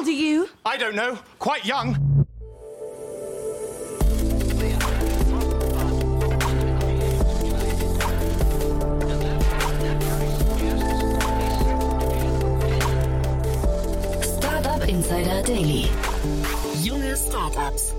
old are you? I don't know. Quite young. Startup Insider Daily. Junge Startups.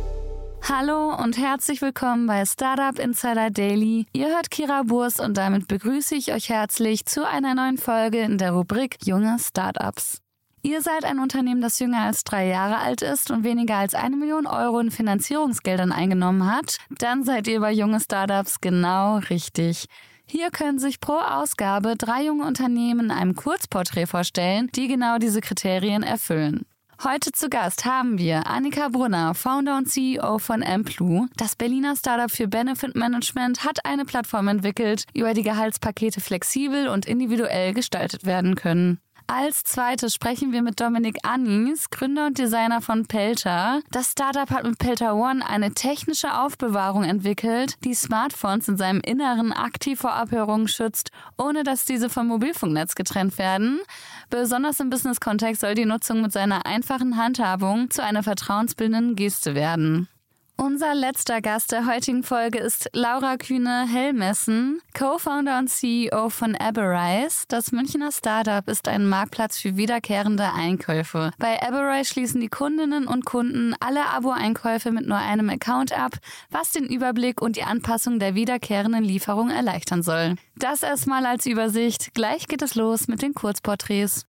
Hallo und herzlich willkommen bei Startup Insider Daily. Ihr hört Kira Burs und damit begrüße ich euch herzlich zu einer neuen Folge in der Rubrik Junge Startups. Ihr seid ein Unternehmen, das jünger als drei Jahre alt ist und weniger als eine Million Euro in Finanzierungsgeldern eingenommen hat, dann seid ihr bei junge Startups genau richtig. Hier können sich pro Ausgabe drei junge Unternehmen in einem Kurzporträt vorstellen, die genau diese Kriterien erfüllen. Heute zu Gast haben wir Annika Brunner, Founder und CEO von Amplu. Das Berliner Startup für Benefit Management hat eine Plattform entwickelt, über die Gehaltspakete flexibel und individuell gestaltet werden können. Als zweites sprechen wir mit Dominik Annis, Gründer und Designer von Pelter. Das Startup hat mit Pelter One eine technische Aufbewahrung entwickelt, die Smartphones in seinem Inneren aktiv vor Abhörungen schützt, ohne dass diese vom Mobilfunknetz getrennt werden. Besonders im Business-Kontext soll die Nutzung mit seiner einfachen Handhabung zu einer vertrauensbildenden Geste werden. Unser letzter Gast der heutigen Folge ist Laura Kühne-Hellmessen, Co-Founder und CEO von Aberrise. Das Münchner Startup ist ein Marktplatz für wiederkehrende Einkäufe. Bei Aberrise schließen die Kundinnen und Kunden alle Abo-Einkäufe mit nur einem Account ab, was den Überblick und die Anpassung der wiederkehrenden Lieferung erleichtern soll. Das erstmal als Übersicht. Gleich geht es los mit den Kurzporträts.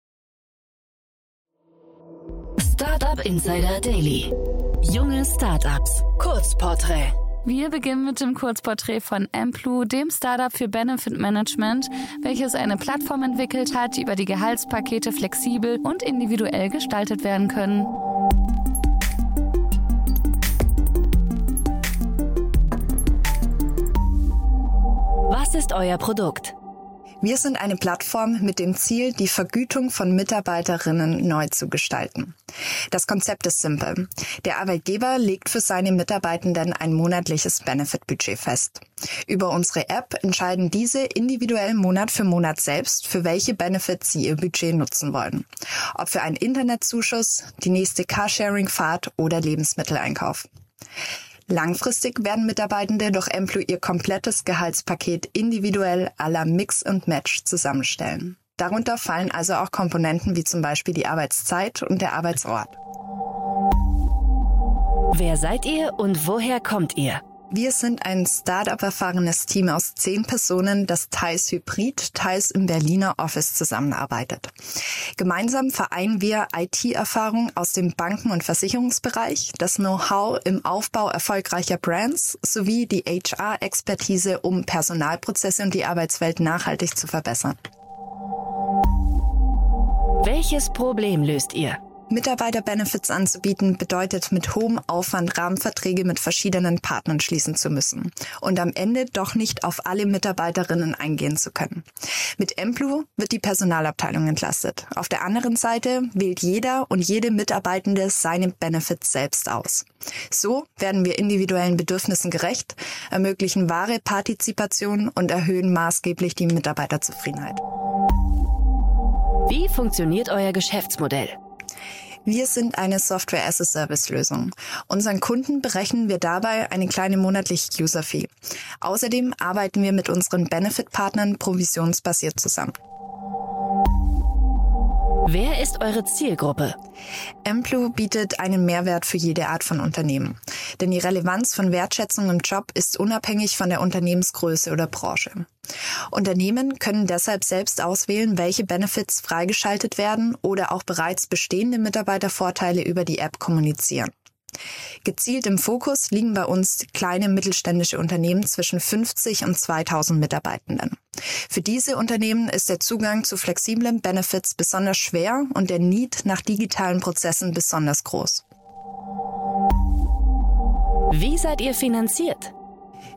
Startup Insider Daily. Junge Startups. Kurzporträt. Wir beginnen mit dem Kurzporträt von Amplu, dem Startup für Benefit Management, welches eine Plattform entwickelt hat, über die Gehaltspakete flexibel und individuell gestaltet werden können. Was ist euer Produkt? Wir sind eine Plattform mit dem Ziel, die Vergütung von Mitarbeiterinnen neu zu gestalten. Das Konzept ist simpel. Der Arbeitgeber legt für seine Mitarbeitenden ein monatliches Benefit-Budget fest. Über unsere App entscheiden diese individuell Monat für Monat selbst, für welche Benefits sie ihr Budget nutzen wollen. Ob für einen Internetzuschuss, die nächste Carsharing-Fahrt oder Lebensmitteleinkauf. Langfristig werden Mitarbeitende durch Emplo ihr komplettes Gehaltspaket individuell aller Mix und Match zusammenstellen. Darunter fallen also auch Komponenten wie zum Beispiel die Arbeitszeit und der Arbeitsort. Wer seid ihr und woher kommt ihr? Wir sind ein Startup-erfahrenes Team aus zehn Personen, das teils hybrid, teils im Berliner Office zusammenarbeitet. Gemeinsam vereinen wir IT-Erfahrung aus dem Banken- und Versicherungsbereich, das Know-how im Aufbau erfolgreicher Brands sowie die HR-Expertise, um Personalprozesse und die Arbeitswelt nachhaltig zu verbessern. Welches Problem löst ihr? Mitarbeiterbenefits anzubieten bedeutet mit hohem Aufwand Rahmenverträge mit verschiedenen Partnern schließen zu müssen und am Ende doch nicht auf alle Mitarbeiterinnen eingehen zu können. Mit Emplu wird die Personalabteilung entlastet. Auf der anderen Seite wählt jeder und jede Mitarbeitende seine Benefits selbst aus. So werden wir individuellen Bedürfnissen gerecht, ermöglichen wahre Partizipation und erhöhen maßgeblich die Mitarbeiterzufriedenheit. Wie funktioniert euer Geschäftsmodell? Wir sind eine Software-as-a-Service-Lösung. Unseren Kunden berechnen wir dabei eine kleine monatliche User-Fee. Außerdem arbeiten wir mit unseren Benefit-Partnern provisionsbasiert zusammen. Wer ist eure Zielgruppe? Emplu bietet einen Mehrwert für jede Art von Unternehmen. Denn die Relevanz von Wertschätzung im Job ist unabhängig von der Unternehmensgröße oder Branche. Unternehmen können deshalb selbst auswählen, welche Benefits freigeschaltet werden oder auch bereits bestehende Mitarbeitervorteile über die App kommunizieren. Gezielt im Fokus liegen bei uns kleine mittelständische Unternehmen zwischen 50 und 2000 Mitarbeitenden. Für diese Unternehmen ist der Zugang zu flexiblen Benefits besonders schwer und der Need nach digitalen Prozessen besonders groß. Wie seid ihr finanziert?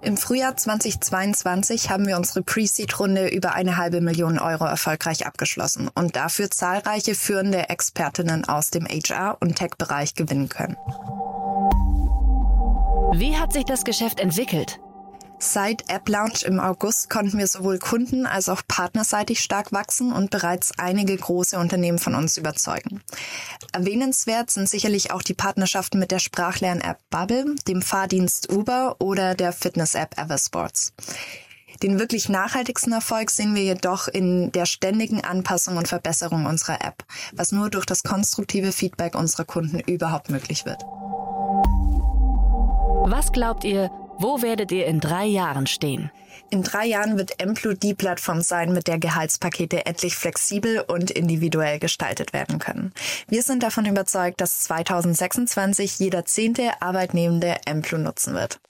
Im Frühjahr 2022 haben wir unsere Pre-Seed-Runde über eine halbe Million Euro erfolgreich abgeschlossen und dafür zahlreiche führende Expertinnen aus dem HR- und Tech-Bereich gewinnen können. Wie hat sich das Geschäft entwickelt? Seit App Launch im August konnten wir sowohl kunden- als auch partnerseitig stark wachsen und bereits einige große Unternehmen von uns überzeugen. Erwähnenswert sind sicherlich auch die Partnerschaften mit der Sprachlern-App Bubble, dem Fahrdienst Uber oder der Fitness-App Eversports. Den wirklich nachhaltigsten Erfolg sehen wir jedoch in der ständigen Anpassung und Verbesserung unserer App, was nur durch das konstruktive Feedback unserer Kunden überhaupt möglich wird. Was glaubt ihr, wo werdet ihr in drei Jahren stehen? In drei Jahren wird Emplu die Plattform sein, mit der Gehaltspakete endlich flexibel und individuell gestaltet werden können. Wir sind davon überzeugt, dass 2026 jeder zehnte Arbeitnehmende Emplu nutzen wird.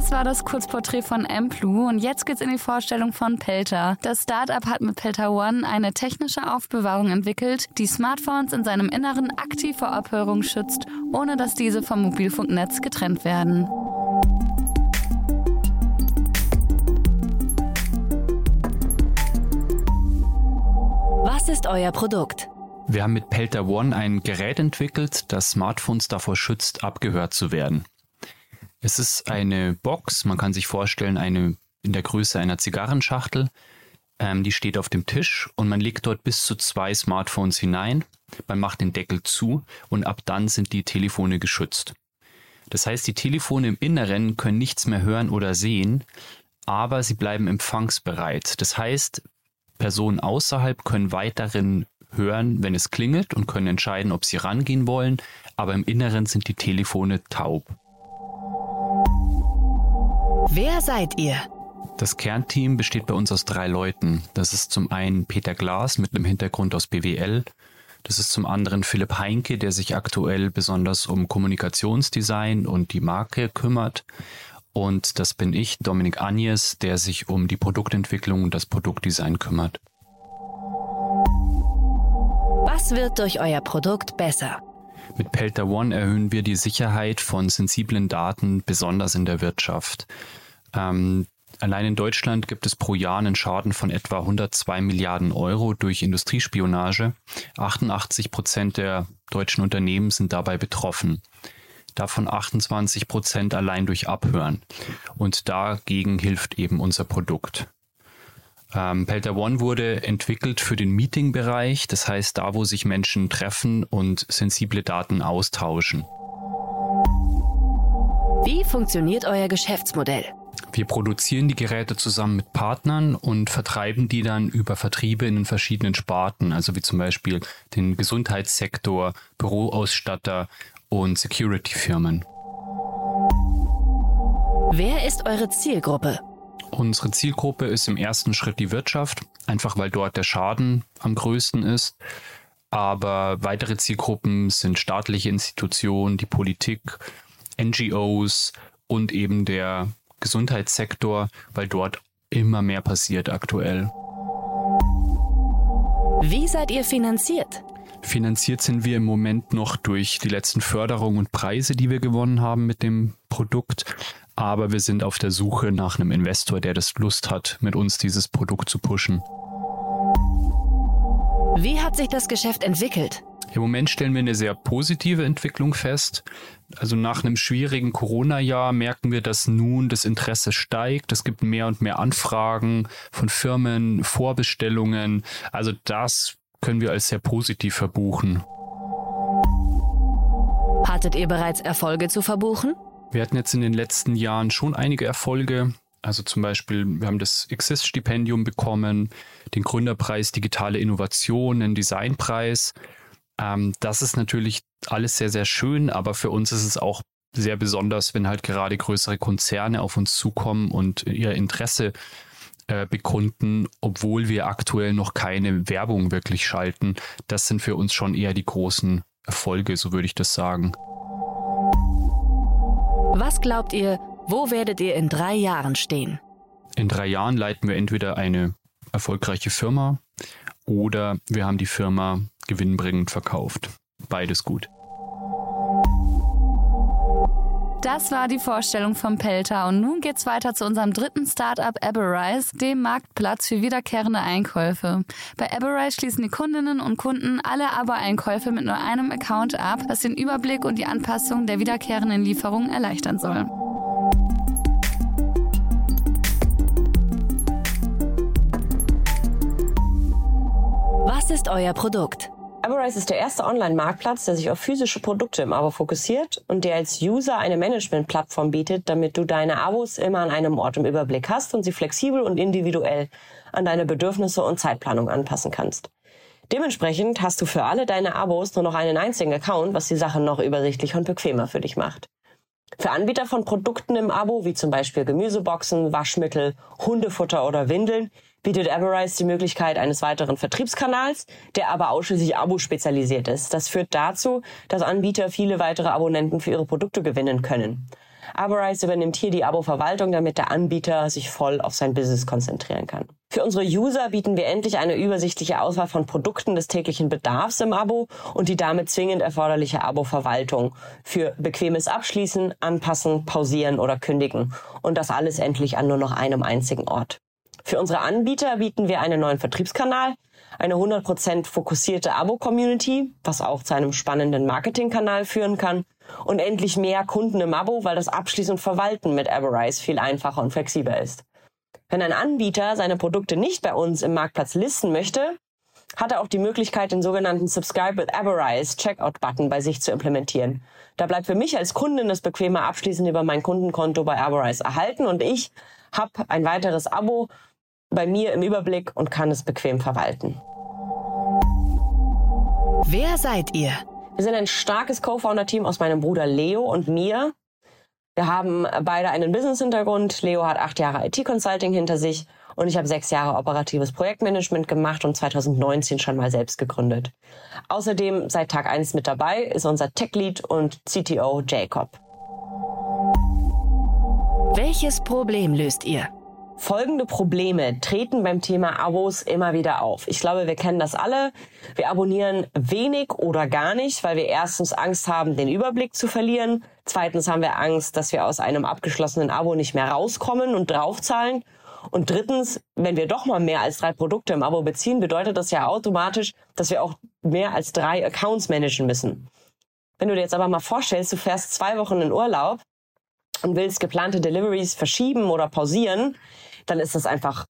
Das war das Kurzporträt von Amplu und jetzt geht's in die Vorstellung von Pelter. Das Startup hat mit Pelter One eine technische Aufbewahrung entwickelt, die Smartphones in seinem Inneren aktiv vor Abhörung schützt, ohne dass diese vom Mobilfunknetz getrennt werden. Was ist euer Produkt? Wir haben mit Pelter One ein Gerät entwickelt, das Smartphones davor schützt, abgehört zu werden. Es ist eine Box, man kann sich vorstellen, eine in der Größe einer Zigarrenschachtel. Ähm, die steht auf dem Tisch und man legt dort bis zu zwei Smartphones hinein. Man macht den Deckel zu und ab dann sind die Telefone geschützt. Das heißt, die Telefone im Inneren können nichts mehr hören oder sehen, aber sie bleiben empfangsbereit. Das heißt, Personen außerhalb können weiterhin hören, wenn es klingelt und können entscheiden, ob sie rangehen wollen, aber im Inneren sind die Telefone taub. Wer seid ihr? Das Kernteam besteht bei uns aus drei Leuten. Das ist zum einen Peter Glas mit einem Hintergrund aus BWL. Das ist zum anderen Philipp Heinke, der sich aktuell besonders um Kommunikationsdesign und die Marke kümmert. Und das bin ich, Dominik Agnes, der sich um die Produktentwicklung und das Produktdesign kümmert. Was wird durch euer Produkt besser? Mit Pelter One erhöhen wir die Sicherheit von sensiblen Daten, besonders in der Wirtschaft. Ähm, allein in Deutschland gibt es pro Jahr einen Schaden von etwa 102 Milliarden Euro durch Industriespionage. 88 Prozent der deutschen Unternehmen sind dabei betroffen. Davon 28 Prozent allein durch Abhören. Und dagegen hilft eben unser Produkt. Ähm, Pelter One wurde entwickelt für den Meeting-Bereich, das heißt da, wo sich Menschen treffen und sensible Daten austauschen. Wie funktioniert euer Geschäftsmodell? Wir produzieren die Geräte zusammen mit Partnern und vertreiben die dann über Vertriebe in den verschiedenen Sparten, also wie zum Beispiel den Gesundheitssektor, Büroausstatter und Security-Firmen. Wer ist eure Zielgruppe? Unsere Zielgruppe ist im ersten Schritt die Wirtschaft, einfach weil dort der Schaden am größten ist. Aber weitere Zielgruppen sind staatliche Institutionen, die Politik, NGOs und eben der Gesundheitssektor, weil dort immer mehr passiert aktuell. Wie seid ihr finanziert? Finanziert sind wir im Moment noch durch die letzten Förderungen und Preise, die wir gewonnen haben mit dem Produkt. Aber wir sind auf der Suche nach einem Investor, der das Lust hat, mit uns dieses Produkt zu pushen. Wie hat sich das Geschäft entwickelt? Im Moment stellen wir eine sehr positive Entwicklung fest. Also nach einem schwierigen Corona-Jahr merken wir, dass nun das Interesse steigt. Es gibt mehr und mehr Anfragen von Firmen, Vorbestellungen. Also das können wir als sehr positiv verbuchen. Hattet ihr bereits Erfolge zu verbuchen? Wir hatten jetzt in den letzten Jahren schon einige Erfolge. Also zum Beispiel, wir haben das Exist-Stipendium bekommen, den Gründerpreis Digitale Innovation, einen Designpreis. Ähm, das ist natürlich alles sehr, sehr schön, aber für uns ist es auch sehr besonders, wenn halt gerade größere Konzerne auf uns zukommen und ihr Interesse äh, bekunden, obwohl wir aktuell noch keine Werbung wirklich schalten. Das sind für uns schon eher die großen Erfolge, so würde ich das sagen. Was glaubt ihr, wo werdet ihr in drei Jahren stehen? In drei Jahren leiten wir entweder eine erfolgreiche Firma oder wir haben die Firma gewinnbringend verkauft. Beides gut. Das war die Vorstellung von Pelter und nun geht's weiter zu unserem dritten Startup Aberise, dem Marktplatz für wiederkehrende Einkäufe. Bei Aberise schließen die Kundinnen und Kunden alle Aber-Einkäufe mit nur einem Account ab, was den Überblick und die Anpassung der wiederkehrenden Lieferungen erleichtern soll. Was ist euer Produkt? Everrise ist der erste Online-Marktplatz, der sich auf physische Produkte im Abo fokussiert und der als User eine Management-Plattform bietet, damit du deine Abos immer an einem Ort im Überblick hast und sie flexibel und individuell an deine Bedürfnisse und Zeitplanung anpassen kannst. Dementsprechend hast du für alle deine Abos nur noch einen einzigen Account, was die Sache noch übersichtlicher und bequemer für dich macht. Für Anbieter von Produkten im Abo, wie zum Beispiel Gemüseboxen, Waschmittel, Hundefutter oder Windeln, bietet Everrise die Möglichkeit eines weiteren Vertriebskanals, der aber ausschließlich Abo-spezialisiert ist. Das führt dazu, dass Anbieter viele weitere Abonnenten für ihre Produkte gewinnen können. Everrise übernimmt hier die Abo-Verwaltung, damit der Anbieter sich voll auf sein Business konzentrieren kann. Für unsere User bieten wir endlich eine übersichtliche Auswahl von Produkten des täglichen Bedarfs im Abo und die damit zwingend erforderliche Abo-Verwaltung für bequemes Abschließen, Anpassen, Pausieren oder Kündigen. Und das alles endlich an nur noch einem einzigen Ort. Für unsere Anbieter bieten wir einen neuen Vertriebskanal, eine 100% fokussierte Abo-Community, was auch zu einem spannenden Marketingkanal führen kann und endlich mehr Kunden im Abo, weil das Abschließen und Verwalten mit Everrise viel einfacher und flexibler ist. Wenn ein Anbieter seine Produkte nicht bei uns im Marktplatz listen möchte, hat er auch die Möglichkeit, den sogenannten Subscribe with Everrise Checkout-Button bei sich zu implementieren. Da bleibt für mich als Kundin das bequeme Abschließen über mein Kundenkonto bei Everrise erhalten und ich habe ein weiteres Abo bei mir im Überblick und kann es bequem verwalten. Wer seid ihr? Wir sind ein starkes Co-Founder-Team aus meinem Bruder Leo und mir. Wir haben beide einen Business-Hintergrund. Leo hat acht Jahre IT-Consulting hinter sich und ich habe sechs Jahre operatives Projektmanagement gemacht und 2019 schon mal selbst gegründet. Außerdem seit Tag eins mit dabei ist unser Tech-Lead und CTO Jacob. Welches Problem löst ihr? Folgende Probleme treten beim Thema Abos immer wieder auf. Ich glaube, wir kennen das alle. Wir abonnieren wenig oder gar nicht, weil wir erstens Angst haben, den Überblick zu verlieren. Zweitens haben wir Angst, dass wir aus einem abgeschlossenen Abo nicht mehr rauskommen und draufzahlen. Und drittens, wenn wir doch mal mehr als drei Produkte im Abo beziehen, bedeutet das ja automatisch, dass wir auch mehr als drei Accounts managen müssen. Wenn du dir jetzt aber mal vorstellst, du fährst zwei Wochen in Urlaub und willst geplante Deliveries verschieben oder pausieren, dann ist das einfach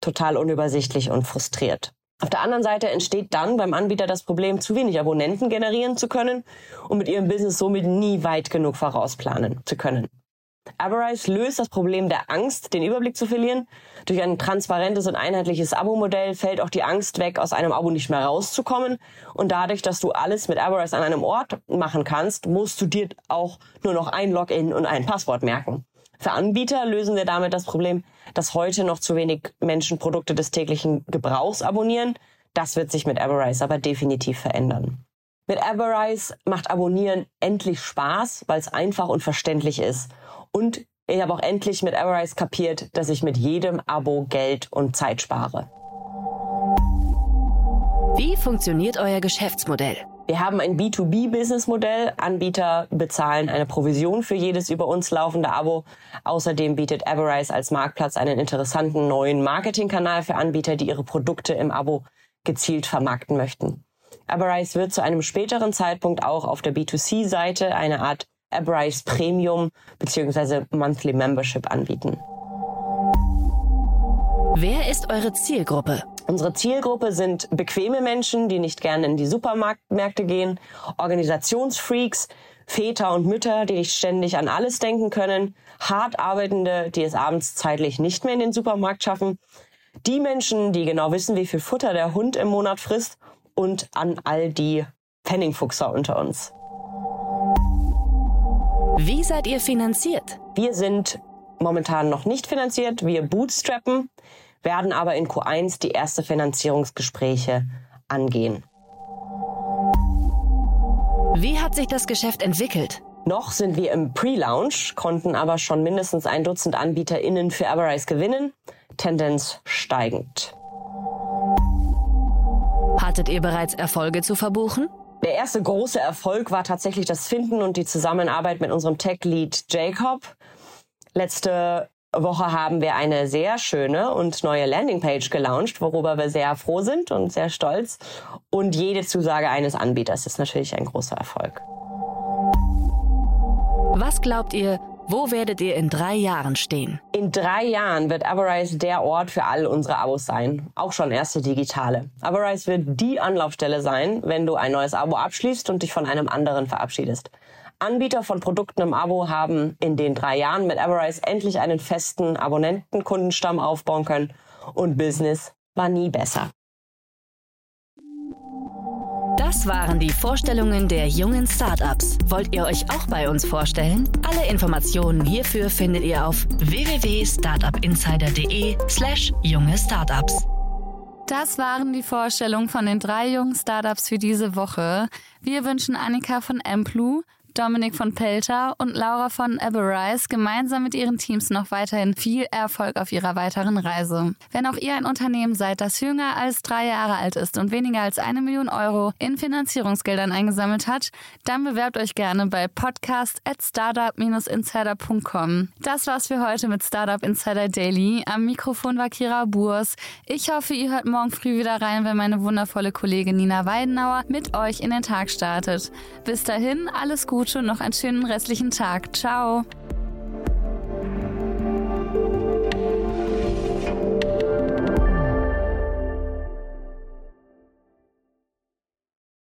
total unübersichtlich und frustriert. Auf der anderen Seite entsteht dann beim Anbieter das Problem, zu wenig Abonnenten generieren zu können und mit ihrem Business somit nie weit genug vorausplanen zu können. Averize löst das Problem der Angst, den Überblick zu verlieren. Durch ein transparentes und einheitliches Abo-Modell fällt auch die Angst weg, aus einem Abo nicht mehr rauszukommen. Und dadurch, dass du alles mit Averize an einem Ort machen kannst, musst du dir auch nur noch ein Login und ein Passwort merken. Für Anbieter lösen wir damit das Problem, dass heute noch zu wenig Menschen Produkte des täglichen Gebrauchs abonnieren. Das wird sich mit Everrise aber definitiv verändern. Mit Everrise macht Abonnieren endlich Spaß, weil es einfach und verständlich ist. Und ich habe auch endlich mit Everrise kapiert, dass ich mit jedem Abo Geld und Zeit spare. Wie funktioniert euer Geschäftsmodell? Wir haben ein B2B-Businessmodell. Anbieter bezahlen eine Provision für jedes über uns laufende Abo. Außerdem bietet Everrise als Marktplatz einen interessanten neuen Marketingkanal für Anbieter, die ihre Produkte im Abo gezielt vermarkten möchten. Everrise wird zu einem späteren Zeitpunkt auch auf der B2C-Seite eine Art Everrise Premium bzw. Monthly Membership anbieten. Wer ist eure Zielgruppe? Unsere Zielgruppe sind bequeme Menschen, die nicht gerne in die Supermärkte gehen, Organisationsfreaks, Väter und Mütter, die nicht ständig an alles denken können, hart arbeitende, die es abends zeitlich nicht mehr in den Supermarkt schaffen, die Menschen, die genau wissen, wie viel Futter der Hund im Monat frisst und an all die Pfennigfuchser unter uns. Wie seid ihr finanziert? Wir sind momentan noch nicht finanziert. Wir bootstrappen werden aber in Q1 die erste Finanzierungsgespräche angehen. Wie hat sich das Geschäft entwickelt? Noch sind wir im Pre-Launch, konnten aber schon mindestens ein Dutzend AnbieterInnen für Everise gewinnen. Tendenz steigend. Hattet ihr bereits Erfolge zu verbuchen? Der erste große Erfolg war tatsächlich das Finden und die Zusammenarbeit mit unserem Tech-Lead Jacob. Letzte Woche haben wir eine sehr schöne und neue Landingpage gelauncht, worüber wir sehr froh sind und sehr stolz. Und jede Zusage eines Anbieters ist natürlich ein großer Erfolg. Was glaubt ihr, Wo werdet ihr in drei Jahren stehen? In drei Jahren wird Averize der Ort für all unsere Abos sein. Auch schon erste digitale. Averize wird die Anlaufstelle sein, wenn du ein neues Abo abschließt und dich von einem anderen verabschiedest. Anbieter von Produkten im Abo haben in den drei Jahren mit Averize endlich einen festen Abonnentenkundenstamm aufbauen können und Business war nie besser. Das waren die Vorstellungen der jungen Startups. Wollt ihr euch auch bei uns vorstellen? Alle Informationen hierfür findet ihr auf www.startupinsider.de/slash junge Startups. Das waren die Vorstellungen von den drei jungen Startups für diese Woche. Wir wünschen Annika von Emplu, Dominik von Pelter und Laura von Eberise gemeinsam mit ihren Teams noch weiterhin viel Erfolg auf ihrer weiteren Reise. Wenn auch ihr ein Unternehmen seid, das jünger als drei Jahre alt ist und weniger als eine Million Euro in Finanzierungsgeldern eingesammelt hat, dann bewerbt euch gerne bei podcast at startup-insider.com. Das war's für heute mit Startup Insider Daily. Am Mikrofon war Kira Burs. Ich hoffe, ihr hört morgen früh wieder rein, wenn meine wundervolle Kollegin Nina Weidenauer mit euch in den Tag startet. Bis dahin, alles Gute und noch einen schönen restlichen Tag. Ciao.